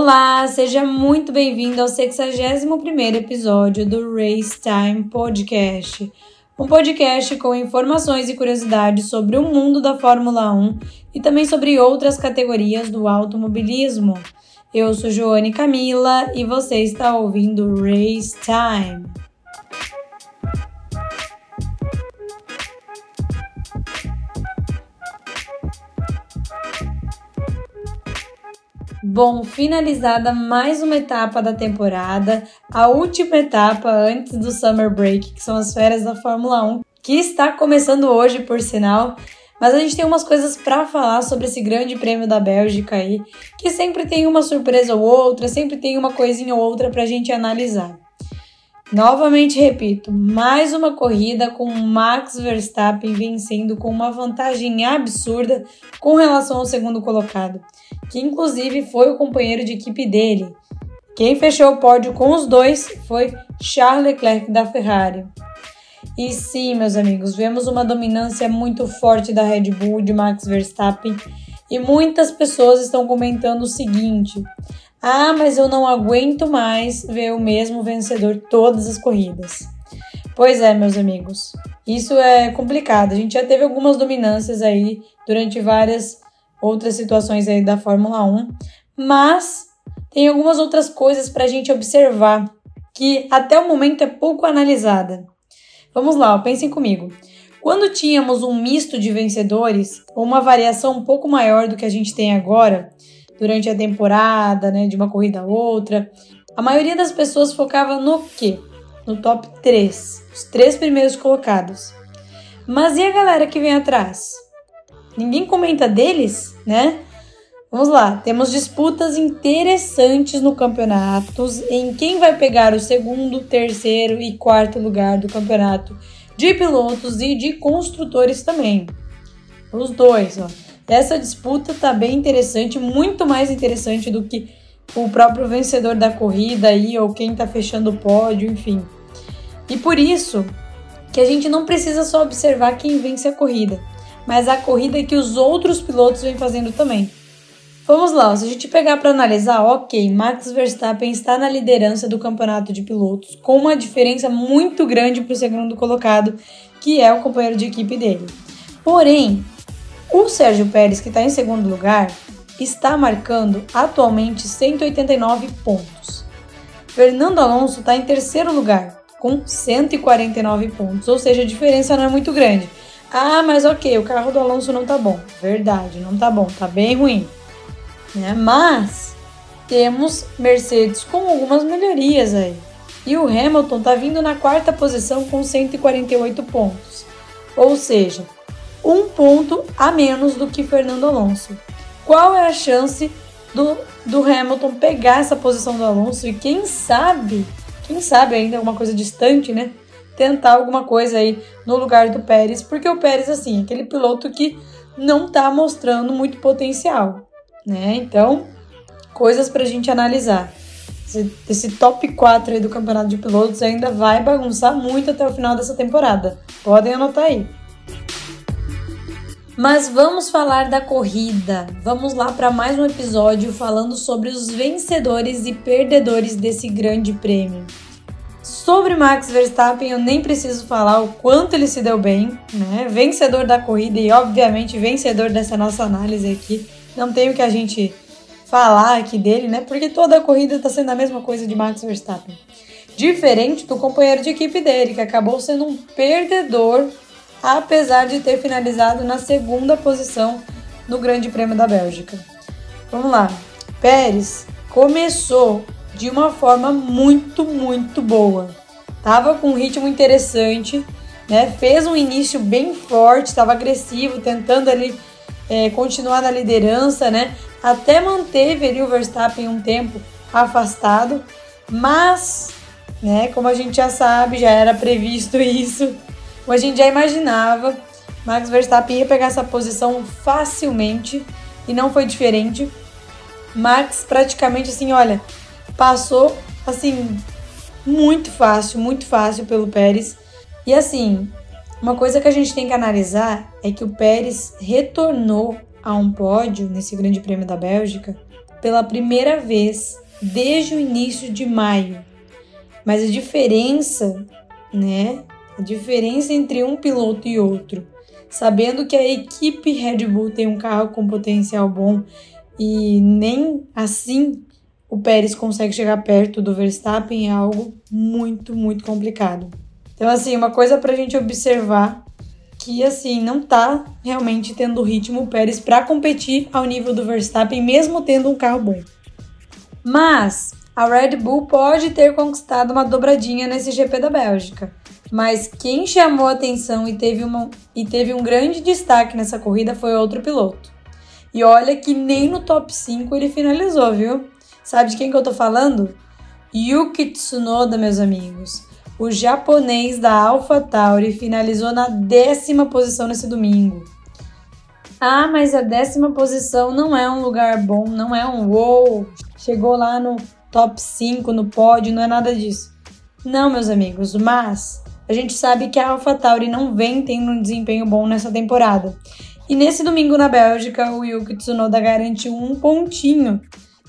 Olá, seja muito bem-vindo ao 61º episódio do Race Time Podcast. Um podcast com informações e curiosidades sobre o mundo da Fórmula 1 e também sobre outras categorias do automobilismo. Eu sou Joane Camila e você está ouvindo Race Time. Bom, finalizada mais uma etapa da temporada, a última etapa antes do Summer Break, que são as férias da Fórmula 1, que está começando hoje, por sinal. Mas a gente tem umas coisas para falar sobre esse grande prêmio da Bélgica aí, que sempre tem uma surpresa ou outra, sempre tem uma coisinha ou outra para a gente analisar. Novamente repito, mais uma corrida com Max Verstappen vencendo com uma vantagem absurda com relação ao segundo colocado, que inclusive foi o companheiro de equipe dele. Quem fechou o pódio com os dois foi Charles Leclerc da Ferrari. E sim, meus amigos, vemos uma dominância muito forte da Red Bull de Max Verstappen e muitas pessoas estão comentando o seguinte: ah, mas eu não aguento mais ver o mesmo vencedor todas as corridas. Pois é, meus amigos, isso é complicado. A gente já teve algumas dominâncias aí durante várias outras situações aí da Fórmula 1, mas tem algumas outras coisas para a gente observar que até o momento é pouco analisada. Vamos lá, pensem comigo. Quando tínhamos um misto de vencedores, ou uma variação um pouco maior do que a gente tem agora, durante a temporada, né, de uma corrida a outra. A maioria das pessoas focava no quê? No top 3, os três primeiros colocados. Mas e a galera que vem atrás? Ninguém comenta deles, né? Vamos lá, temos disputas interessantes no campeonato em quem vai pegar o segundo, terceiro e quarto lugar do campeonato de pilotos e de construtores também. Os dois, ó. Essa disputa tá bem interessante, muito mais interessante do que o próprio vencedor da corrida aí ou quem tá fechando o pódio, enfim. E por isso que a gente não precisa só observar quem vence a corrida, mas a corrida que os outros pilotos vêm fazendo também. Vamos lá, se a gente pegar para analisar, ok, Max Verstappen está na liderança do campeonato de pilotos, com uma diferença muito grande para o segundo colocado, que é o companheiro de equipe dele. Porém, o Sérgio Pérez, que está em segundo lugar, está marcando atualmente 189 pontos. Fernando Alonso está em terceiro lugar, com 149 pontos, ou seja, a diferença não é muito grande. Ah, mas ok, o carro do Alonso não tá bom. Verdade, não tá bom, tá bem ruim. Né? Mas temos Mercedes com algumas melhorias aí. E o Hamilton tá vindo na quarta posição com 148 pontos. Ou seja, um ponto a menos do que Fernando Alonso. Qual é a chance do, do Hamilton pegar essa posição do Alonso e quem sabe, quem sabe ainda alguma coisa distante, né? Tentar alguma coisa aí no lugar do Pérez, porque o Pérez, assim, é aquele piloto que não tá mostrando muito potencial, né? Então, coisas pra gente analisar. Esse, esse top 4 aí do campeonato de pilotos ainda vai bagunçar muito até o final dessa temporada. Podem anotar aí. Mas vamos falar da corrida. Vamos lá para mais um episódio falando sobre os vencedores e perdedores desse grande prêmio. Sobre Max Verstappen, eu nem preciso falar o quanto ele se deu bem, né? Vencedor da corrida e, obviamente, vencedor dessa nossa análise aqui. Não tem o que a gente falar aqui dele, né? Porque toda a corrida está sendo a mesma coisa de Max Verstappen. Diferente do companheiro de equipe dele, que acabou sendo um perdedor apesar de ter finalizado na segunda posição no Grande Prêmio da Bélgica. Vamos lá. Pérez começou de uma forma muito, muito boa. Tava com um ritmo interessante, né? Fez um início bem forte, estava agressivo, tentando ali é, continuar na liderança, né? Até manteve ali o Verstappen um tempo afastado, mas, né? Como a gente já sabe, já era previsto isso como a gente já imaginava, Max Verstappen ia pegar essa posição facilmente e não foi diferente. Max praticamente assim, olha, passou assim muito fácil, muito fácil pelo Pérez. E assim, uma coisa que a gente tem que analisar é que o Pérez retornou a um pódio nesse Grande Prêmio da Bélgica pela primeira vez desde o início de maio. Mas a diferença, né? A diferença entre um piloto e outro, sabendo que a equipe Red Bull tem um carro com potencial bom e nem assim o Pérez consegue chegar perto do Verstappen é algo muito, muito complicado. Então, assim, uma coisa para a gente observar que, assim, não tá realmente tendo ritmo o Pérez para competir ao nível do Verstappen, mesmo tendo um carro bom. Mas a Red Bull pode ter conquistado uma dobradinha nesse GP da Bélgica. Mas quem chamou atenção e teve, uma, e teve um grande destaque nessa corrida foi outro piloto. E olha que nem no top 5 ele finalizou, viu? Sabe de quem que eu tô falando? Yuki Tsunoda, meus amigos. O japonês da AlphaTauri finalizou na décima posição nesse domingo. Ah, mas a décima posição não é um lugar bom, não é um wow, chegou lá no top 5, no pódio, não é nada disso. Não, meus amigos, mas a gente sabe que a AlphaTauri não vem tendo um desempenho bom nessa temporada. E nesse domingo na Bélgica, o Yuki Tsunoda garantiu um pontinho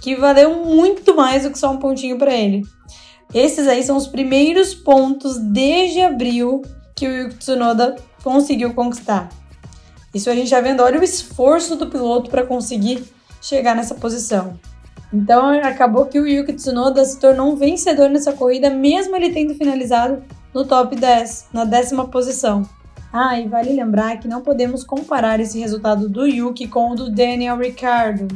que valeu muito mais do que só um pontinho para ele. Esses aí são os primeiros pontos desde abril que o Yuki Tsunoda conseguiu conquistar. Isso a gente já vendo, olha o esforço do piloto para conseguir chegar nessa posição. Então acabou que o Yuki Tsunoda se tornou um vencedor nessa corrida, mesmo ele tendo finalizado no top 10, na décima posição. Ah, e vale lembrar que não podemos comparar esse resultado do Yuki com o do Daniel Ricciardo,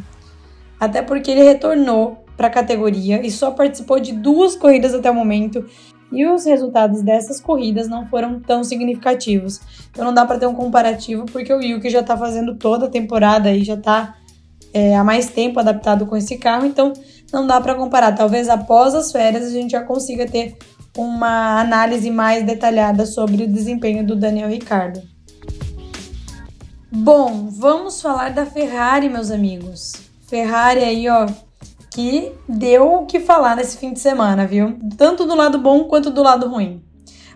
até porque ele retornou para a categoria e só participou de duas corridas até o momento e os resultados dessas corridas não foram tão significativos. Então não dá para ter um comparativo porque o Yuki já está fazendo toda a temporada e já está é, há mais tempo adaptado com esse carro, então não dá para comparar. Talvez após as férias a gente já consiga ter uma análise mais detalhada sobre o desempenho do Daniel Ricardo. Bom, vamos falar da Ferrari, meus amigos. Ferrari aí, ó, que deu o que falar nesse fim de semana, viu? Tanto do lado bom quanto do lado ruim.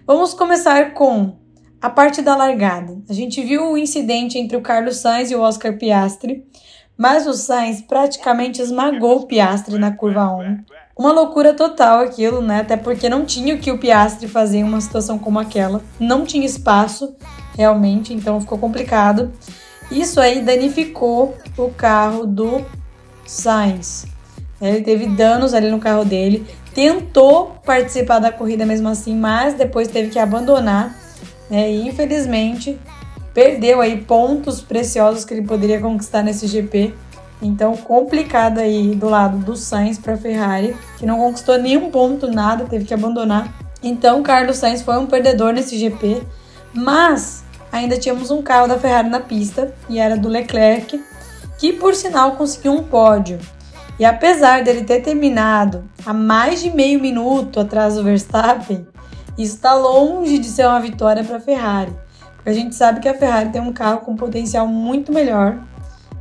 Vamos começar com a parte da largada. A gente viu o incidente entre o Carlos Sainz e o Oscar Piastri, mas o Sainz praticamente esmagou o Piastri na curva 1. Uma loucura total aquilo, né? Até porque não tinha o que o Piastri fazer em uma situação como aquela. Não tinha espaço, realmente, então ficou complicado. Isso aí danificou o carro do Sainz. Ele teve danos ali no carro dele, tentou participar da corrida mesmo assim, mas depois teve que abandonar, né? E infelizmente perdeu aí pontos preciosos que ele poderia conquistar nesse GP. Então, complicado aí do lado do Sainz para a Ferrari, que não conquistou nenhum ponto, nada, teve que abandonar. Então, Carlos Sainz foi um perdedor nesse GP, mas ainda tínhamos um carro da Ferrari na pista e era do Leclerc, que por sinal conseguiu um pódio. E apesar dele ter terminado a mais de meio minuto atrás do Verstappen, isso está longe de ser uma vitória para a Ferrari. Porque a gente sabe que a Ferrari tem um carro com potencial muito melhor,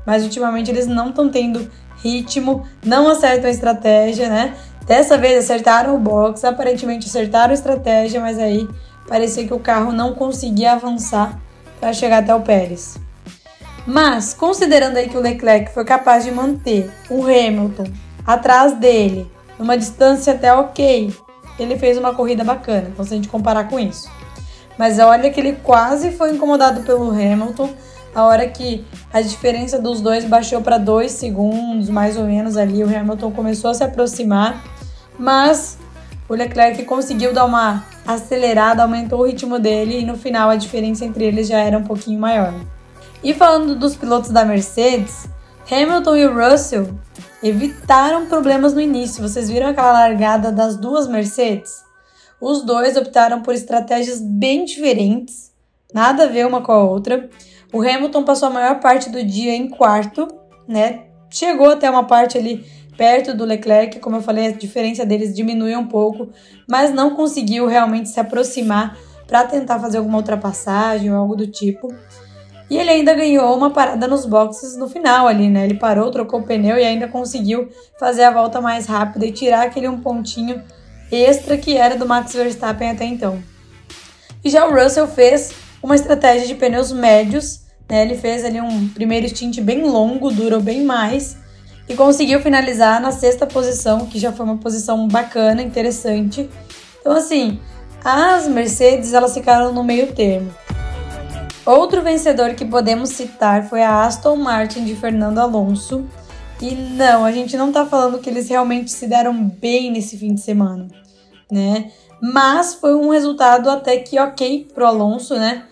mas ultimamente eles não estão tendo ritmo, não acertam a estratégia, né? Dessa vez acertaram o box, aparentemente acertaram a estratégia, mas aí parecia que o carro não conseguia avançar para chegar até o Pérez. Mas, considerando aí que o Leclerc foi capaz de manter o Hamilton atrás dele, numa distância até ok, ele fez uma corrida bacana, então se a gente comparar com isso. Mas olha que ele quase foi incomodado pelo Hamilton, a hora que a diferença dos dois baixou para dois segundos, mais ou menos ali, o Hamilton começou a se aproximar, mas o Leclerc conseguiu dar uma acelerada, aumentou o ritmo dele e no final a diferença entre eles já era um pouquinho maior. E falando dos pilotos da Mercedes, Hamilton e Russell evitaram problemas no início. Vocês viram aquela largada das duas Mercedes? Os dois optaram por estratégias bem diferentes, nada a ver uma com a outra. O Hamilton passou a maior parte do dia em quarto, né? Chegou até uma parte ali perto do Leclerc, como eu falei, a diferença deles diminuiu um pouco, mas não conseguiu realmente se aproximar para tentar fazer alguma ultrapassagem ou algo do tipo. E ele ainda ganhou uma parada nos boxes no final ali, né? Ele parou, trocou o pneu e ainda conseguiu fazer a volta mais rápida e tirar aquele um pontinho extra que era do Max Verstappen até então. E já o Russell fez uma estratégia de pneus médios, né? Ele fez ali um primeiro stint bem longo, durou bem mais. e conseguiu finalizar na sexta posição, que já foi uma posição bacana, interessante. Então, assim, as Mercedes elas ficaram no meio termo. Outro vencedor que podemos citar foi a Aston Martin de Fernando Alonso. E não, a gente não tá falando que eles realmente se deram bem nesse fim de semana, né? Mas foi um resultado até que ok pro Alonso, né?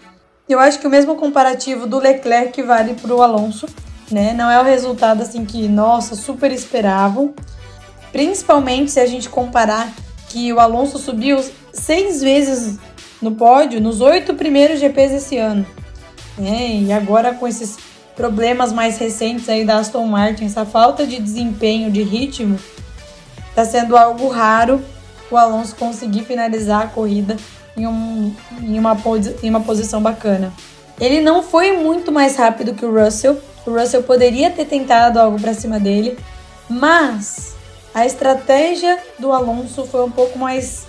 Eu acho que o mesmo comparativo do Leclerc vale pro Alonso, né? Não é o resultado assim que, nossa, super esperavam. Principalmente se a gente comparar que o Alonso subiu seis vezes no pódio nos oito primeiros GPs esse ano. Né? E agora com esses problemas mais recentes aí da Aston Martin, essa falta de desempenho, de ritmo, está sendo algo raro o Alonso conseguir finalizar a corrida em, um, em, uma, em uma posição bacana. Ele não foi muito mais rápido que o Russell. O Russell poderia ter tentado algo para cima dele, mas a estratégia do Alonso foi um pouco mais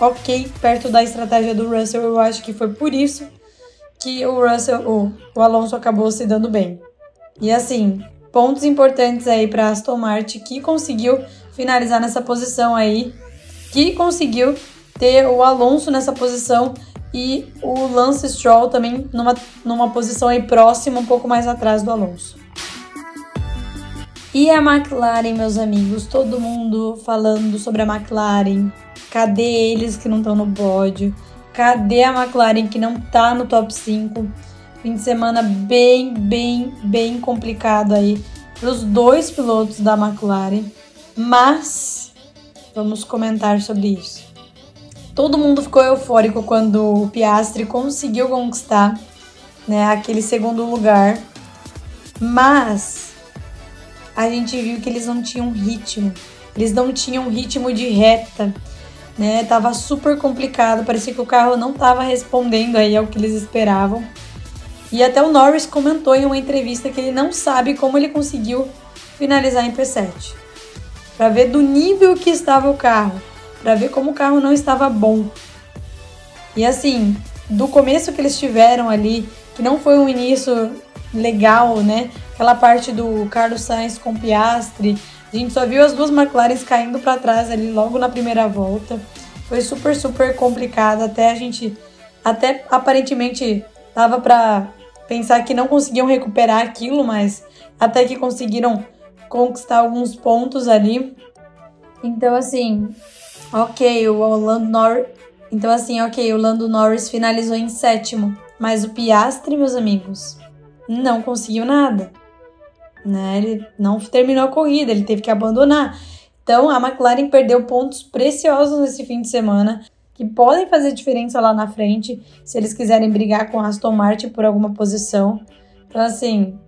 ok perto da estratégia do Russell. Eu acho que foi por isso que o Russell, o, o Alonso acabou se dando bem. E assim, pontos importantes aí para Aston Martin que conseguiu finalizar nessa posição aí, que conseguiu ter o Alonso nessa posição e o Lance Stroll também numa, numa posição aí próxima, um pouco mais atrás do Alonso. E a McLaren, meus amigos, todo mundo falando sobre a McLaren. Cadê eles que não estão no pódio? Cadê a McLaren que não tá no top 5? Fim de semana bem, bem, bem complicado aí para os dois pilotos da McLaren. Mas vamos comentar sobre isso. Todo mundo ficou eufórico quando o Piastri conseguiu conquistar né, aquele segundo lugar. Mas a gente viu que eles não tinham ritmo. Eles não tinham ritmo de reta né? Tava super complicado, parecia que o carro não tava respondendo aí ao que eles esperavam. E até o Norris comentou em uma entrevista que ele não sabe como ele conseguiu finalizar em P7. Para ver do nível que estava o carro, para ver como o carro não estava bom. E assim, do começo que eles tiveram ali, que não foi um início legal, né? Aquela parte do Carlos Sainz com Piastri, a gente só viu as duas McLarens caindo para trás ali logo na primeira volta. Foi super, super complicado. Até a gente, até aparentemente, tava para pensar que não conseguiam recuperar aquilo, mas até que conseguiram conquistar alguns pontos ali. Então, assim, ok, o Lando Norris. Então, assim, ok, o Lando Norris finalizou em sétimo. Mas o Piastri, meus amigos, não conseguiu nada né? Ele não terminou a corrida, ele teve que abandonar. Então a McLaren perdeu pontos preciosos nesse fim de semana que podem fazer diferença lá na frente se eles quiserem brigar com a Aston Martin por alguma posição. Então assim,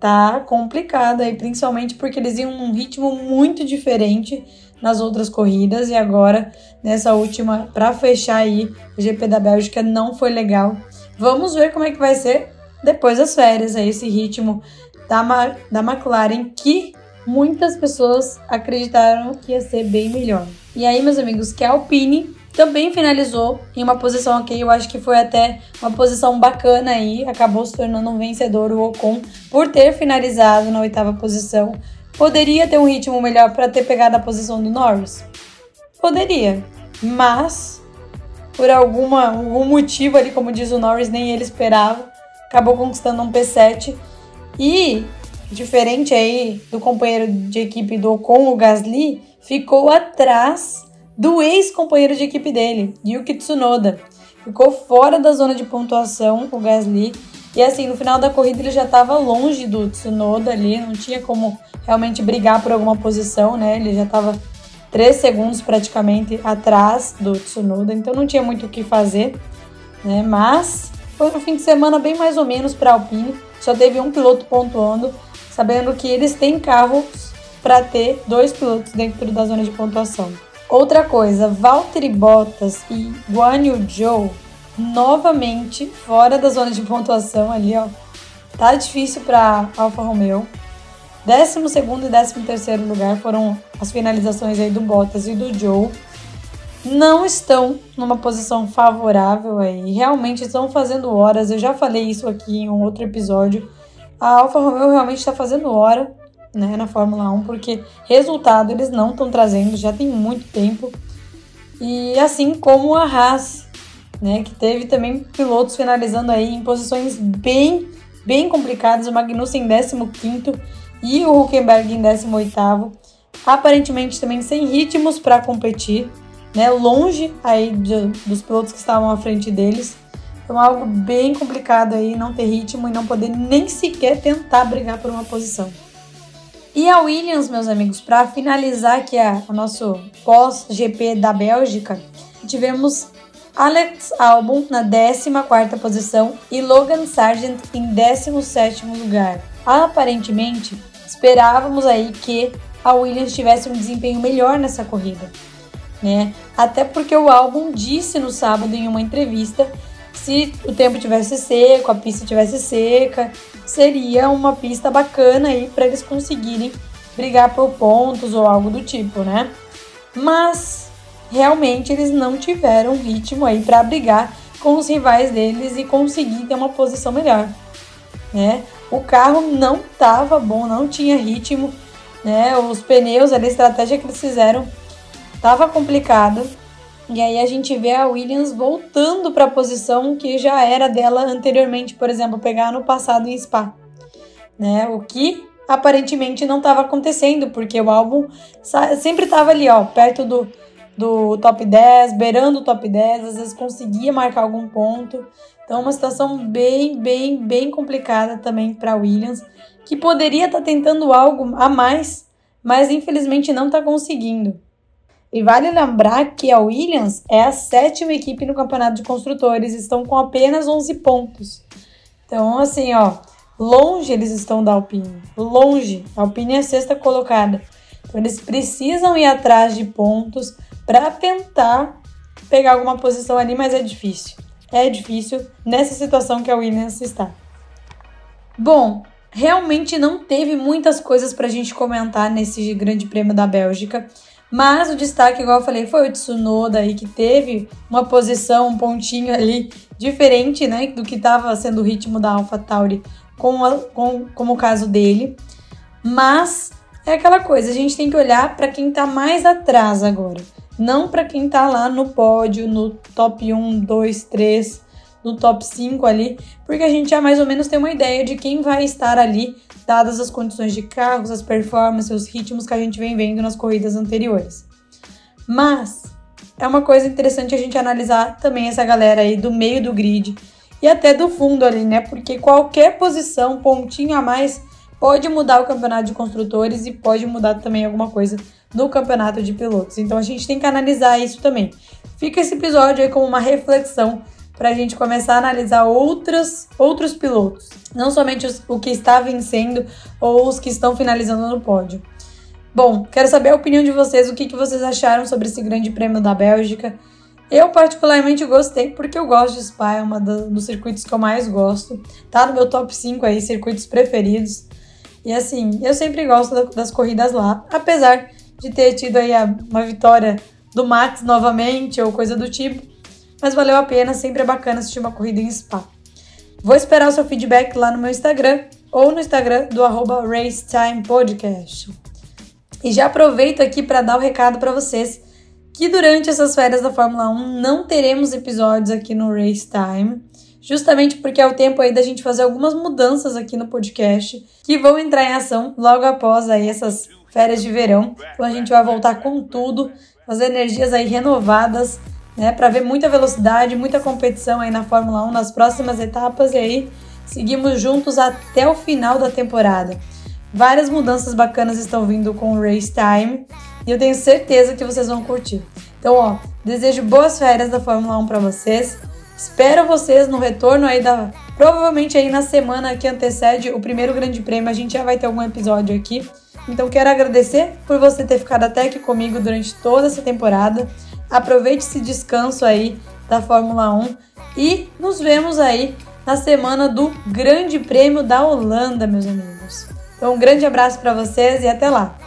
tá complicado aí, principalmente porque eles iam num ritmo muito diferente nas outras corridas e agora nessa última para fechar aí o GP da Bélgica não foi legal. Vamos ver como é que vai ser depois das férias aí esse ritmo da, da McLaren que muitas pessoas acreditaram que ia ser bem melhor. E aí, meus amigos, que a Alpine também finalizou em uma posição ok, eu acho que foi até uma posição bacana aí, acabou se tornando um vencedor o Ocon por ter finalizado na oitava posição. Poderia ter um ritmo melhor para ter pegado a posição do Norris? Poderia, mas por alguma, algum motivo ali, como diz o Norris, nem ele esperava, acabou conquistando um P7 e, diferente aí do companheiro de equipe do Ocon, o Gasly, ficou atrás do ex-companheiro de equipe dele, Yuki Tsunoda. Ficou fora da zona de pontuação o Gasly. E assim, no final da corrida ele já estava longe do Tsunoda ali, não tinha como realmente brigar por alguma posição, né? Ele já estava 3 segundos praticamente atrás do Tsunoda, então não tinha muito o que fazer, né? Mas foi um fim de semana bem mais ou menos para a Alpine só teve um piloto pontuando, sabendo que eles têm carros para ter dois pilotos dentro da zona de pontuação. Outra coisa, Valtteri Bottas e Guan Yu Zhou novamente fora da zona de pontuação ali, ó. Tá difícil para Alfa Romeo. 12 e 13 terceiro lugar foram as finalizações aí do Bottas e do Joe. Não estão numa posição favorável aí. Realmente estão fazendo horas. Eu já falei isso aqui em um outro episódio. A Alfa Romeo realmente está fazendo hora. né, na Fórmula 1, porque resultado eles não estão trazendo já tem muito tempo. E assim como a Haas, né, que teve também pilotos finalizando aí em posições bem, bem complicadas, o Magnussen em 15 e o Huckenberg em 18º, aparentemente também sem ritmos para competir, né, longe aí de, dos pilotos que estavam à frente deles. Então algo bem complicado aí, não ter ritmo e não poder nem sequer tentar brigar por uma posição. E a Williams, meus amigos, para finalizar aqui a, o nosso pós-GP da Bélgica, tivemos Alex Albon na 14ª posição e Logan Sargent em 17º lugar. Aparentemente, esperávamos aí que a Williams tivesse um desempenho melhor nessa corrida, né? Até porque o Albon disse no sábado em uma entrevista se o tempo tivesse seco, a pista tivesse seca, seria uma pista bacana aí para eles conseguirem brigar por pontos ou algo do tipo, né? Mas realmente eles não tiveram ritmo aí para brigar com os rivais deles e conseguir ter uma posição melhor, né? O carro não estava bom, não tinha ritmo, né? Os pneus, a estratégia que eles fizeram estava complicada. E aí a gente vê a Williams voltando para a posição que já era dela anteriormente, por exemplo, pegar no passado em Spa. Né? O que aparentemente não estava acontecendo, porque o álbum sempre estava ali, ó, perto do, do top 10, beirando o top 10, às vezes conseguia marcar algum ponto. Então, uma situação bem, bem, bem complicada também para Williams, que poderia estar tá tentando algo a mais, mas infelizmente não está conseguindo. E vale lembrar que a Williams é a sétima equipe no campeonato de construtores, estão com apenas 11 pontos. Então, assim, ó, longe eles estão da Alpine, longe. A Alpine é a sexta colocada. Então, eles precisam ir atrás de pontos para tentar pegar alguma posição ali, mas é difícil. É difícil nessa situação que a Williams está. Bom, realmente não teve muitas coisas para a gente comentar nesse Grande Prêmio da Bélgica. Mas o destaque, igual eu falei, foi o Tsunoda aí, que teve uma posição, um pontinho ali diferente, né, do que estava sendo o ritmo da AlphaTauri com, a, com como o caso dele. Mas é aquela coisa, a gente tem que olhar para quem está mais atrás agora, não para quem está lá no pódio, no top 1, 2, 3, no top 5 ali, porque a gente já mais ou menos tem uma ideia de quem vai estar ali dadas as condições de carros, as performances, os ritmos que a gente vem vendo nas corridas anteriores. Mas é uma coisa interessante a gente analisar também essa galera aí do meio do grid e até do fundo ali, né? Porque qualquer posição, pontinho a mais, pode mudar o campeonato de construtores e pode mudar também alguma coisa no campeonato de pilotos. Então a gente tem que analisar isso também. Fica esse episódio aí como uma reflexão para a gente começar a analisar outros, outros pilotos, não somente os, o que está vencendo ou os que estão finalizando no pódio. Bom, quero saber a opinião de vocês, o que, que vocês acharam sobre esse grande prêmio da Bélgica. Eu particularmente gostei porque eu gosto de Spa, é uma dos circuitos que eu mais gosto. Tá no meu top 5 aí, circuitos preferidos. E assim, eu sempre gosto das corridas lá, apesar de ter tido aí uma vitória do Max novamente ou coisa do tipo mas valeu a pena, sempre é bacana assistir uma corrida em Spa. Vou esperar o seu feedback lá no meu Instagram ou no Instagram do arroba RaceTimePodcast. E já aproveito aqui para dar o um recado para vocês que durante essas férias da Fórmula 1 não teremos episódios aqui no Race Time, justamente porque é o tempo aí da gente fazer algumas mudanças aqui no podcast que vão entrar em ação logo após aí essas férias de verão. Então a gente vai voltar com tudo, as energias aí renovadas né, para ver muita velocidade, muita competição aí na Fórmula 1 nas próximas etapas e aí seguimos juntos até o final da temporada. Várias mudanças bacanas estão vindo com o Race Time e eu tenho certeza que vocês vão curtir. Então, ó, desejo boas férias da Fórmula 1 para vocês. Espero vocês no retorno aí da provavelmente aí na semana que antecede o primeiro Grande Prêmio, a gente já vai ter algum episódio aqui. Então quero agradecer por você ter ficado até aqui comigo durante toda essa temporada. Aproveite esse descanso aí da Fórmula 1 e nos vemos aí na semana do Grande Prêmio da Holanda, meus amigos. Então, um grande abraço para vocês e até lá!